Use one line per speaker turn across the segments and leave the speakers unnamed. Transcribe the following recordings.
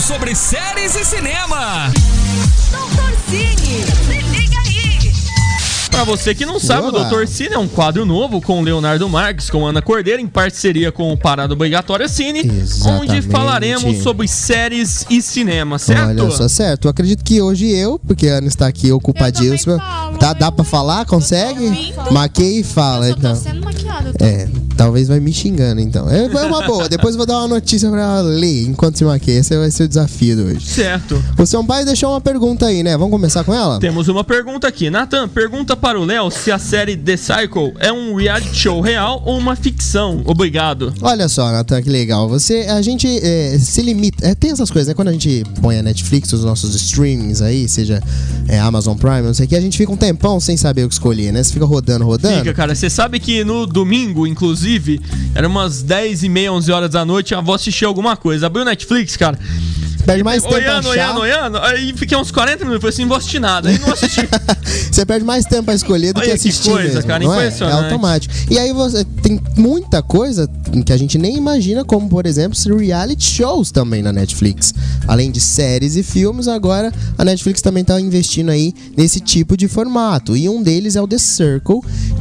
sobre séries e cinema.
Doutor Cine, se liga aí.
Pra você que não sabe,
Olá.
o Doutor Cine é um quadro novo com Leonardo Marques, com Ana Cordeira, em parceria com o Parada Obrigatória Cine, onde
Exatamente.
falaremos sobre séries e cinema, certo?
Olha só, certo. Eu acredito que hoje eu, porque a Ana está aqui ocupadíssima. Tá, dá pra falar? Consegue? Maquei e fala,
Eu tô
então.
sendo maquiada. eu tô-
É, talvez vai me xingando, então. É, é uma boa. Depois eu vou dar uma notícia pra ela ler enquanto se maqueia. Esse vai ser o desafio de hoje.
Certo.
O seu pai deixou uma pergunta aí, né? Vamos começar com ela?
Temos uma pergunta aqui. Nathan, pergunta para o Léo se a série The Cycle é um reality show real ou uma ficção. Obrigado.
Olha só, Nathan, que legal. Você, a gente é, se limita. é, tem essas coisas, né? Quando a gente põe a Netflix, os nossos streamings aí, seja é, Amazon Prime, não sei o que, a gente fica um tempão sem saber o que escolher, né? Você fica rodando, rodando.
Fica, cara. Você sabe que no domingo, inclusive, era umas 10 e meia, 11 horas da noite, a avó assistia alguma coisa. Abriu o Netflix, cara.
Perde mais tempo
Olhando, olhando, olhando. Aí fiquei uns 40 minutos. Falei assim, não vou assistir nada. Aí não assisti.
Você perde mais tempo a escolher do
Olha
que
que
assistir
coisa,
mesmo,
cara,
não é? É automático. E aí você tem muita coisa que a gente nem imagina, como por exemplo, reality shows também na Netflix. Além de séries e filmes, agora a Netflix também tá investindo aí nesse tipo de formato. E um deles é o The Circle,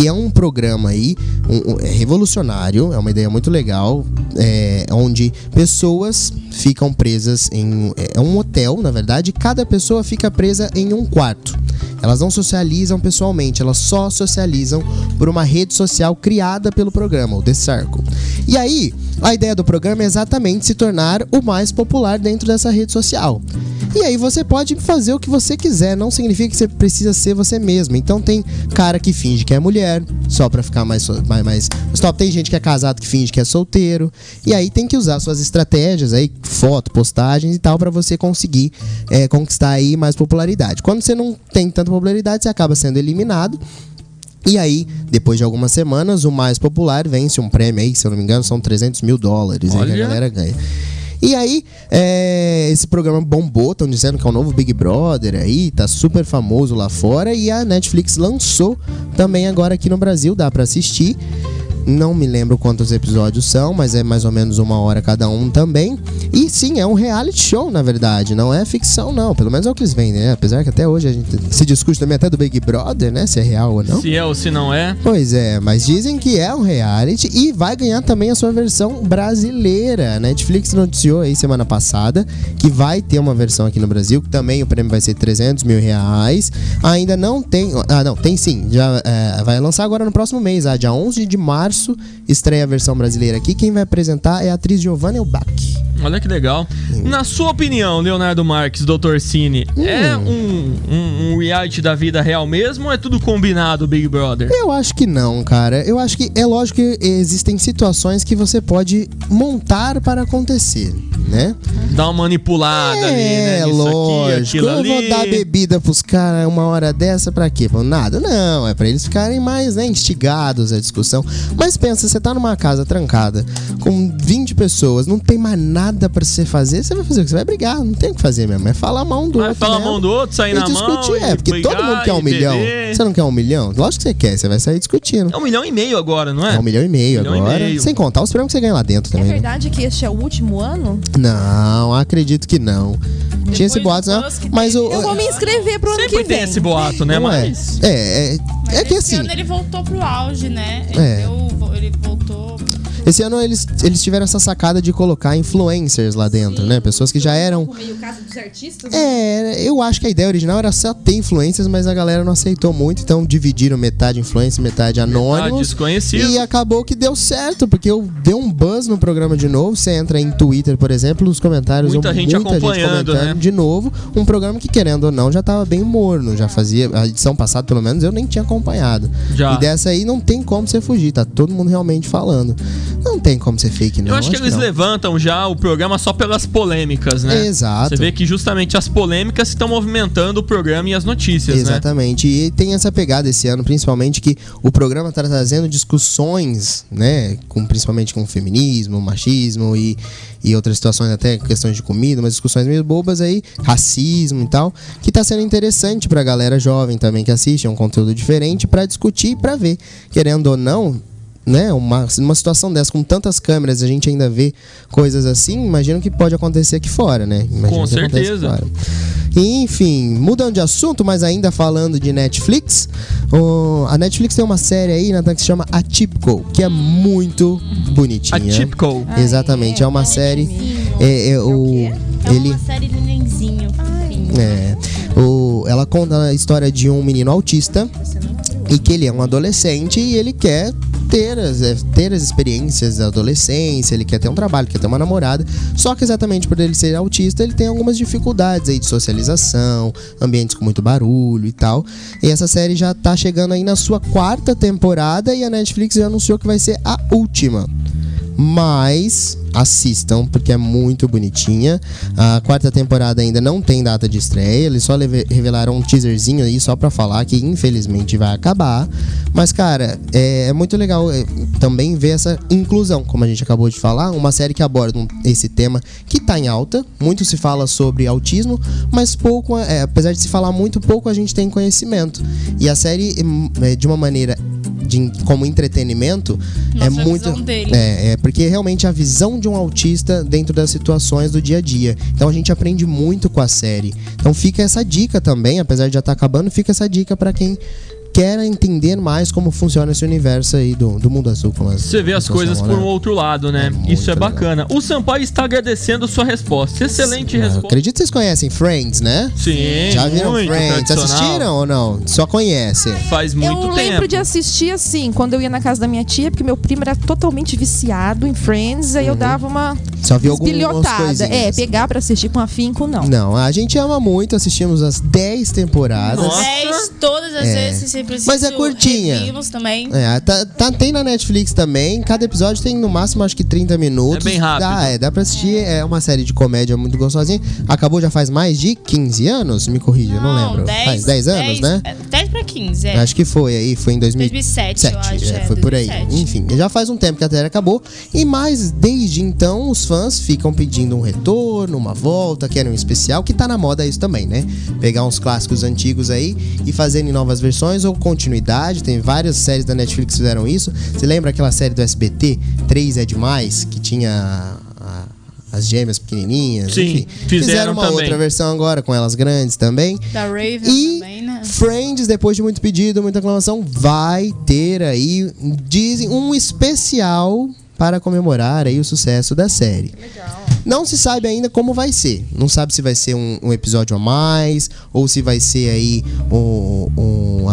que é um programa aí um- um- é revolucionário, é uma ideia muito legal, é, onde pessoas ficam presas em é um hotel, na verdade, cada pessoa fica presa em um quarto. Elas não socializam pessoalmente, elas só socializam por uma rede social criada pelo programa, o The Circle. E aí, a ideia do programa é exatamente se tornar o mais popular dentro dessa rede social. E aí você pode fazer o que você quiser, não significa que você precisa ser você mesmo. Então tem cara que finge que é mulher, só pra ficar mais mais, mais stop. Tem gente que é casado que finge que é solteiro. E aí tem que usar suas estratégias aí, foto, postagens e tal, pra você conseguir é, conquistar aí mais popularidade. Quando você não tem tanta popularidade, você acaba sendo eliminado. E aí, depois de algumas semanas, o mais popular vence um prêmio aí, se eu não me engano, são 300 mil dólares aí a galera ganha. E aí, é, esse programa bombou, estão dizendo que é o novo Big Brother aí, tá super famoso lá fora. E a Netflix lançou também agora aqui no Brasil, dá pra assistir. Não me lembro quantos episódios são, mas é mais ou menos uma hora cada um também. E sim, é um reality show, na verdade. Não é ficção, não. Pelo menos é o que eles vendem, né? Apesar que até hoje a gente se discute também até do Big Brother, né? Se é real ou não.
Se é ou se não é.
Pois é, mas dizem que é um reality e vai ganhar também a sua versão brasileira. A Netflix noticiou aí semana passada que vai ter uma versão aqui no Brasil, que também o prêmio vai ser 300 mil reais. Ainda não tem. Ah, não, tem sim. Já é, vai lançar agora no próximo mês, ah, dia 11 de março, estreia a versão brasileira aqui. Quem vai apresentar é a atriz Giovanna Elbach.
Olha que legal. Na sua opinião, Leonardo Marques, Dr. Cine, é um, um, um reality da vida real mesmo ou é tudo combinado, Big Brother?
Eu acho que não, cara. Eu acho que é lógico que existem situações que você pode montar para acontecer, né?
Dá uma manipulada ali, né?
É, lógico.
aqui,
eu
ali.
vou dar bebida pros caras uma hora dessa pra quê? Pra nada? Não, é pra eles ficarem mais né, instigados à discussão. Mas pensa, você tá numa casa trancada com 20 pessoas, não tem mais nada pra você fazer, você vai fazer o que? Você vai brigar, não tem o que fazer mesmo. É falar mal um do
Vai
outro.
falar
mesmo.
mão do outro, sair
e
na
discutir,
mão.
é,
e
porque
brigar,
todo mundo quer um
e
milhão.
beber.
Você não quer um milhão? Lógico que você quer, você vai sair discutindo.
É um milhão e meio agora, não é?
É um milhão e meio
Milhão e
agora.
meio.
Sem contar os prêmios que você ganha lá dentro
É
também. né?
verdade que este é o último ano?
Não, acredito que não. Tinha esse boato, não.
que
Mas o.
Eu vou me inscrever pro ano
Sempre
que
tem
vem.
esse boato, né?
não é.
Mas.
É, é,
Mas
é que
esse
assim.
ano ele voltou pro auge, né? Ele,
É.
deu- ele voltou.
Esse ano eles, eles tiveram essa sacada de colocar influencers lá dentro, né? Pessoas que já eram.
meio caso artistas?
É, eu acho que a ideia original era só ter influencers, mas a galera não aceitou muito, então dividiram metade influencer, metade anônimos.
desconhecido.
E acabou que deu certo, porque eu deu um buzz no programa de novo. Você entra em Twitter, por exemplo, os comentários.
Muita
ou
gente acompanhando,
comentando
né?
de novo. Um programa que, querendo ou não, já tava bem morno. Já fazia. A edição passada, pelo menos, eu nem tinha acompanhado.
Já.
E dessa aí não tem como você fugir, tá todo mundo realmente falando. Não tem como ser fake, não.
Eu acho que eles
não.
levantam já o programa só pelas polêmicas, né?
Exato.
Você vê que justamente as polêmicas estão movimentando o programa e as notícias, né?
Exatamente. E tem essa pegada esse ano, principalmente que o programa está trazendo discussões, né? Com, principalmente com feminismo, machismo e, e outras situações, até questões de comida, umas discussões meio bobas aí, racismo e tal, que tá sendo interessante pra galera jovem também que assiste, é um conteúdo diferente pra discutir e pra ver. Querendo ou não, né, uma, uma situação dessa, com tantas câmeras, a gente ainda vê coisas assim, imagino que pode acontecer aqui fora, né? Imagino
Com certeza.
fora. E, enfim, mudando de assunto, mas ainda falando de Netflix, o- a Netflix tem uma série aí, Nathan, que se chama Atypical, que é muito bonitinha.
Atypical.
Exatamente, é uma série. É, é o,
É
ele,
uma série de nenenzinho.
é, o, ela conta a história de um menino autista e que ele é um adolescente e ele quer ter as, é, ter as experiências da adolescência, ele quer ter um trabalho, quer ter uma namorada. Só que exatamente por ele ser autista, ele tem algumas dificuldades aí de socialização, ambientes com muito barulho e tal. E essa série já tá chegando aí na sua quarta temporada e a Netflix já anunciou que vai ser a última. Mas assistam, porque é muito bonitinha. A quarta temporada ainda não tem data de estreia, eles só revelaram um teaserzinho aí só pra falar que infelizmente vai acabar. Mas, cara, é, é muito legal é, também ver essa inclusão, como a gente acabou de falar, uma série que aborda esse tema que tá em alta. Muito se fala sobre autismo, mas pouco, é, apesar de se falar muito, pouco a gente tem conhecimento. E a série, hum, é, de uma maneira de, como entretenimento, é
Mostra a
muito. É, é, porque realmente a visão de um autista dentro das situações do dia a dia. Então a gente aprende muito com a série. Então fica essa dica também, apesar de já estar acabando, fica essa dica pra quem quer entender mais como funciona esse universo aí do, do mundo azul. Como as
Você vê as coisas por um
né?
outro lado, né?
É
Isso é
legal.
bacana. O Sampaio está agradecendo sua resposta. Excelente
Eu
resposta.
acredito que vocês conhecem Friends, né?
Sim,
Já viram
muito
Friends? Assistiram ou não? Só conhecem.
Faz muito
eu
tempo.
lembro de assistir assim, quando eu ia na casa da minha tia, porque meu primo era totalmente viciado em Friends, aí eu dava uma
Só vi coisinhas.
É, pegar pra assistir com afinco, não.
Não, a gente ama muito, assistimos as 10 temporadas.
Nossa.
10 todas as
É.
vezes, se preciso.
Mas é curtinha.
também.
É, tá, tá- tem na Netflix também. Cada episódio tem no máximo acho que 30 minutos.
É bem rápido.
Dá, é, dá pra assistir. É uma série de comédia muito gostosinha. Acabou já faz mais de 15 anos? Me corrija, eu não, lembro.
10,
faz 10 anos, né?
é, 10 pra 15, é.
Acho que foi aí, foi em 2000
2007, eu acho.
é,
é,
foi por aí.
2007.
Enfim, já faz um tempo que a série acabou. E mais, desde então, os fãs ficam pedindo um retorno, uma volta, querem um especial, que tá na moda isso também, né? Pegar uns clássicos antigos aí e fazerem novas versões ou continuidade. Tem várias séries da Netflix que fizeram isso. Você lembra aquela série do SBT, 3 é Demais, que tinha. a- as gêmeas pequenininhas,
Sim,
enfim.
fizeram
uma
também.
outra versão agora com elas grandes também.
Da Raven
E
também, né?
Friends, depois de muito pedido, muita aclamação, vai ter aí, dizem, um especial para comemorar aí o sucesso da série. Não se sabe ainda como vai ser. Não sabe se vai ser um, um episódio a mais ou se vai ser aí um-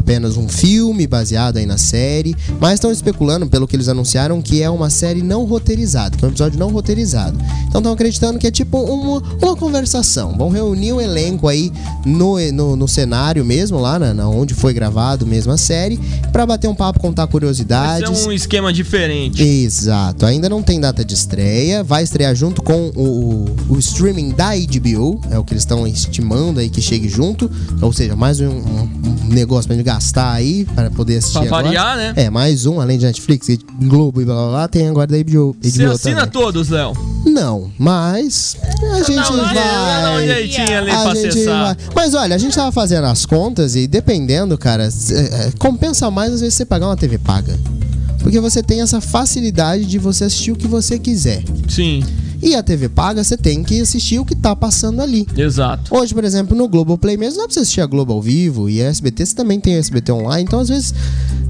apenas um filme baseado aí na série. Mas estão especulando, pelo que eles anunciaram, que é uma série não roteirizada, que é um episódio não roteirizado. Então estão acreditando que é tipo uma, uma conversação. Vão reunir o elenco aí no, no, no cenário mesmo, lá na, na onde foi gravado mesmo a série, para bater um papo, contar curiosidades.
ser um esquema diferente.
Exato, ainda não tem data de estreia, vai estrear junto com o, o- o streaming da HBO, é o que eles estão estimando aí que chegue junto, ou seja, mais um, um- um negócio pra gente gastar aí para poder assistir
Pra
agora.
variar, né?
É, mais um, além de Netflix, Globo e blá blá blá, tem agora da HBO.
Você
HBO
assina
também.
todos, Léo?
Não, mas a gente
Dá um jeito- dá um
vai.
jeitinho ali
A
pra
gente
acessar.
vai. Mas olha, a gente tava fazendo as contas e dependendo, cara, c- é, compensa mais às vezes você pagar uma TV paga. Porque você tem essa facilidade de você assistir o que você quiser.
Sim,
E a TV paga, você tem que assistir o que tá passando ali.
exato.
Hoje, por exemplo, no Globoplay mesmo, dá pra você assistir a Globo ao vivo e a SBT, você também tem a SBT online, então às vezes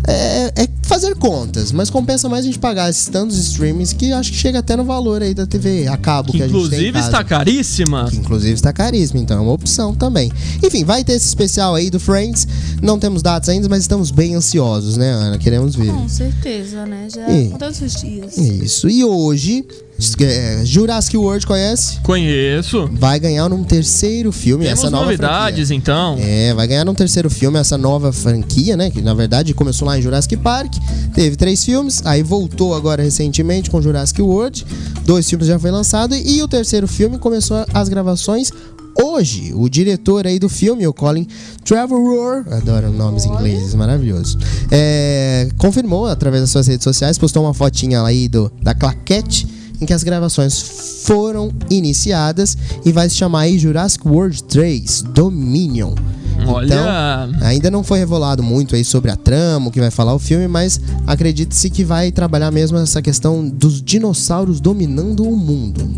é, é fazer contas, mas compensa mais a gente pagar esses tantos streamings que acho que chega até no valor aí da TV a cabo que,
Que
a gente tem em
inclusive está caríssima.
Que inclusive está caríssimo, então é uma opção também. Enfim, vai ter esse especial aí do Friends. Não temos datas ainda, mas estamos bem ansiosos, né, Ana? Queremos ver.
Com certeza, né? Já
E-
todos os dias.
Isso. E hoje, é, Jurassic World conhece?
Conheço.
Vai ganhar um terceiro filme.
Temos
essa nova
novidades, então.
franquia. É, vai ganhar um terceiro filme essa nova franquia, né? Que na verdade começou lá em Jurassic Park. Teve três filmes, aí voltou agora recentemente com Jurassic World. Dois filmes já foi lançado e o terceiro filme começou as gravações hoje. O diretor aí do filme, o Colin Trevorrow, adoro nomes ingleses, maravilhoso. É, confirmou através das suas redes sociais, postou uma fotinha aí do, da claquete em que as gravações foram iniciadas e vai se chamar aí Jurassic World 3 Dominion.
Olha.
Então, ainda não foi revelado muito aí sobre a trama, o que vai falar o filme, mas acredite-se que vai trabalhar mesmo essa questão dos dinossauros dominando o mundo.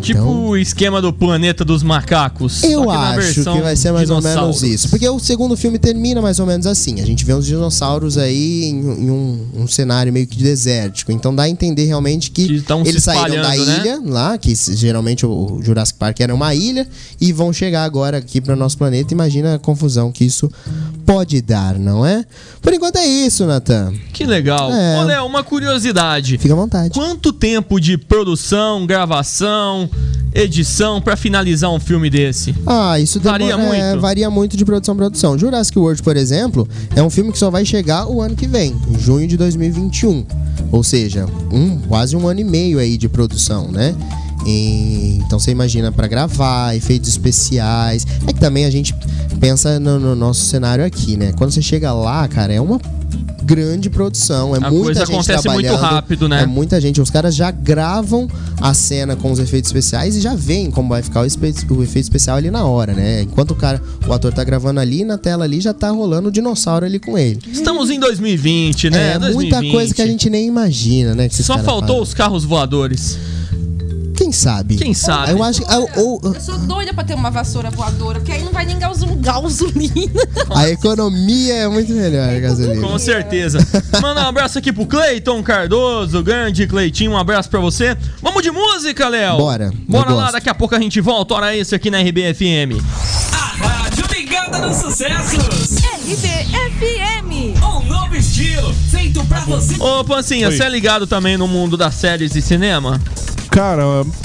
Tipo
Então-
o esquema do planeta dos macacos.
Eu acho que vai ser mais ou menos isso. Porque o segundo filme termina mais ou menos assim. A gente vê uns dinossauros aí em, em um, um cenário meio que desértico. Então dá a entender realmente que,
Que
eles saíram da
né?
ilha lá, que geralmente o Jurassic Park era uma ilha, e vão chegar agora aqui para nosso planeta. Imagina a confusão que isso pode dar, não é? Por enquanto é isso, Nathan.
Que legal.
É.
Ô, Léo, uma curiosidade.
Fica à vontade.
Quanto tempo de produção, gravação, edição pra finalizar um filme desse?
Ah, isso
Varia
demora- é,
muito?
varia muito de produção a produção. Jurassic World, por exemplo, é um filme que só vai chegar o ano que vem, em junho de 2021. Ou seja, um, quase um ano e meio aí de produção, né? E- então você imagina pra gravar, efeitos especiais. É que também a gente pensa no, no nosso cenário aqui, né? Quando você chega lá, cara, é uma grande produção, é
A
muita
coisa
gente
acontece muito rápido, né?
É muita gente. Os caras já gravam a cena com os efeitos especiais e já veem como vai ficar o, o efeito especial ali na hora, né? Enquanto o cara, o ator tá gravando ali, na tela ali já tá rolando o dinossauro ali com ele.
Estamos em 2020, né?
é
2020.
muita coisa que a gente nem imagina, né?
Só faltou
fazem.
os carros voadores.
Quem sabe?
Quem sabe?
Eu acho que a, ou-
Eu sou doida pra ter uma vassoura voadora, porque aí não vai nem gasolina. gasolina.
a economia é muito melhor, gasolina.
Com certeza. Manda um abraço aqui pro Cleiton Cardoso, grande Cleitinho, um abraço pra você. Vamos de música, Léo?
Bora,
Bora
eu
lá,
gosto.
daqui a pouco a gente volta. Hora esse aqui na RBFM.
A rádio ligada nos sucessos.
RBFM.
Um novo estilo, feito pra você.
Ô, Pancinha,
Oi.
você é ligado também no mundo das séries e cinema?
Cara,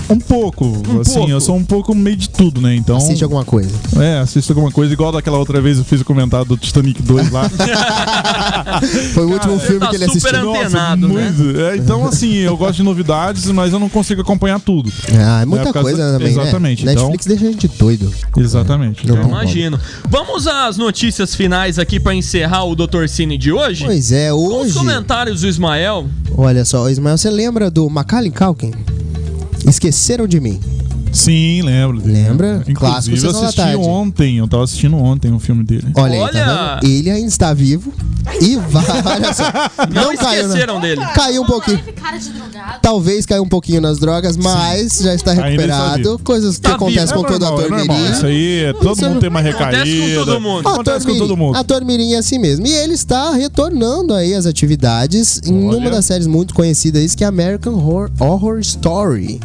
um pouco. assim,
pouco.
eu sou um pouco meio de tudo, né? Então.
Assiste alguma coisa.
É, assisto alguma coisa. Igual daquela outra vez eu fiz o comentário do Titanic 2 lá.
Foi o último filme
tá
que ele
super
assistiu.
antenado, né?
muito. É, então, assim, eu gosto de novidades, mas eu não consigo acompanhar tudo.
Ah, é muita
É, por causa-
coisa também,
exatamente,
né?
então-
Netflix deixa a gente doido.
Exatamente.
Não
Então.
Imagino. Vamos às notícias finais aqui pra encerrar o Dr. Cine de hoje?
Pois é,
Com os
hoje...
comentários do Ismael.
Olha só, Ismael, você lembra do Macaulay Culkin? Esqueceram de mim.
Sim, lembro. dele.
Lembra? Clássico
Inclusive, eu
Sessão da
assisti
Tarde.
ontem. Eu tava assistindo ontem um filme dele.
Olha, aí,
Olha!
tá? Ele ainda está vivo e vai. Olha só.
Não,
caiu, né?
esqueceram dele.
Caiu um pouquinho. Talvez caiu um pouquinho nas drogas, mas já está recuperado. Coisas que
Tá
acontecem
vivo.
com todo
normal,
ator
é normal.
mirim.
Isso aí, é- todo
Isso
mundo tem uma
acontece com
recaída.
todo mundo.
Acontece com todo mundo.
ator mirim é assim mesmo. E ele está retornando aí as atividades em
Olha.
uma das séries muito conhecidas, que é American Horror, Horror Story.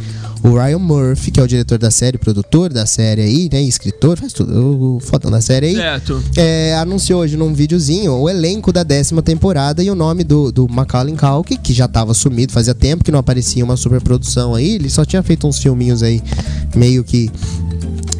O Ryan Murphy, que é o diretor da série, produtor da série aí, né? Escritor, faz tudo. O fodão da série aí.
Certo.
é, anunciou hoje num videozinho o elenco da décima temporada e o nome do, do Macaulay Culkin, que já tava sumido, fazia tempo que não aparecia uma superprodução aí, ele só tinha feito uns filminhos aí meio que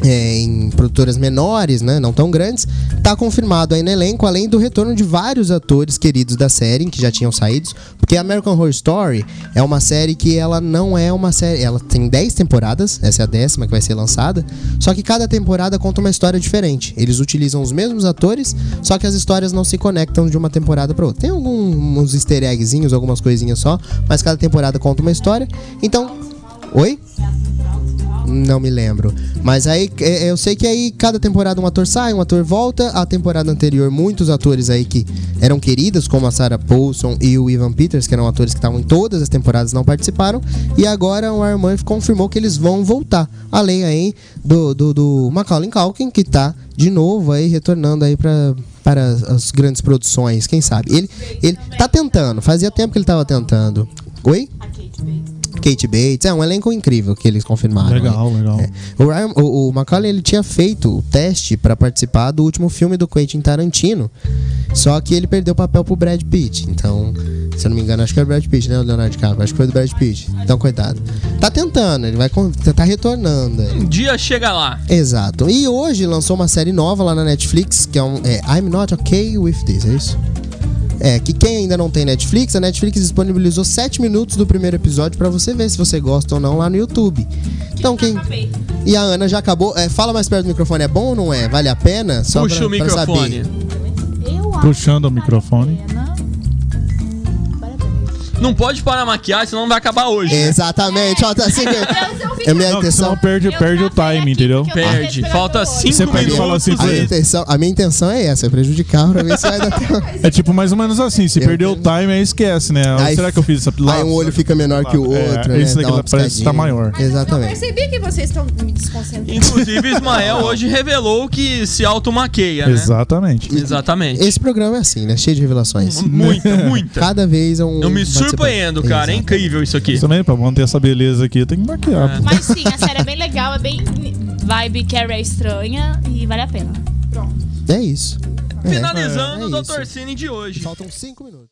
é, em produtoras menores, né, não tão grandes, tá confirmado aí no elenco, além do retorno de vários atores queridos da série, que já tinham saído, porque American Horror Story é uma série que ela não é uma série, ela tem 10 temporadas, essa é a décima que vai ser lançada, só que cada temporada conta uma história diferente. Eles utilizam os mesmos atores, só que as histórias não se conectam de uma temporada para outra. Tem alguns easter eggzinhos, algumas coisinhas só, mas cada temporada conta uma história. Então, oi? Não me lembro. Mas aí é, eu sei que aí cada temporada um ator sai, um ator volta. A temporada anterior, muitos atores aí que eram queridos, como a Sarah Paulson e o Ivan Peters, que eram atores que estavam em todas as temporadas, não participaram. E agora o Ryan confirmou que eles vão voltar. Além aí do, do, do Macaulay Culkin, que tá de novo aí retornando aí para as, as grandes produções, quem sabe. Ele, ele tá tentando, fazia tempo que ele tava tentando. Oi? Kate Bates, é um elenco incrível que eles confirmaram.
Legal, legal.
É. O, Ryan, o, o Macaulay ele tinha feito o teste pra participar do último filme do Quentin Tarantino, só que ele perdeu o papel pro Brad Pitt. Então, se eu não me engano, acho que era o Brad Pitt, né? O Leonardo DiCaprio, acho que foi do Brad Pitt. Então, coitado. Tá tentando, ele vai tá retornando. é.
Um dia chega lá.
Exato. E hoje lançou uma série nova lá na Netflix, que é um é, I'm Not Okay With This, é isso? É, que quem ainda não tem Netflix, a Netflix disponibilizou 7 minutos do primeiro episódio pra você ver se você gosta ou não lá no YouTube. Então quem. E a Ana já acabou. é, fala mais perto do microfone, é bom ou não é? Vale a pena? Só
Puxa
pra-
o
pra
microfone.
saber.
Eu acho
Puxando o microfone.
Não pode parar a maquiagem, senão vai acabar hoje. né?
Exatamente, ó, tá assim que- É minha
Não,
intenção.
perde, perde o time, entendeu?
Perde. Falta cinco
Você pode
minutos.
falar assim
A minha, intenção, a minha intenção é essa, é prejudicar pra ver se vai dar tempo.
É tipo mais ou menos assim, se
Eu
perdeu o time, aí esquece, né?
Aí-
Será que eu fiz essa
Aí um olho fica menor que o
É,
outro, né?
esse daqui
uma
parece que tá maior.
Mas eu
Exatamente.
percebi que vocês estão me desconcentrando.
Inclusive, Ismael hoje revelou que se automaqueia, né?
Exatamente.
Exatamente.
Esse programa é assim, né? Cheio de revelações.
Muita, muita.
Cada vez é um.
Eu me. Surpreendo, cara. É incrível isso aqui.
Isso também, pra manter essa beleza aqui, tem que maquiar. pô.
Mas sim, a série é bem legal, é bem vibe Carrie é estranha e vale a pena.
É isso. É.
Finalizando
É
o
isso.
Dr. Cine de hoje.
Faltam cinco minutos.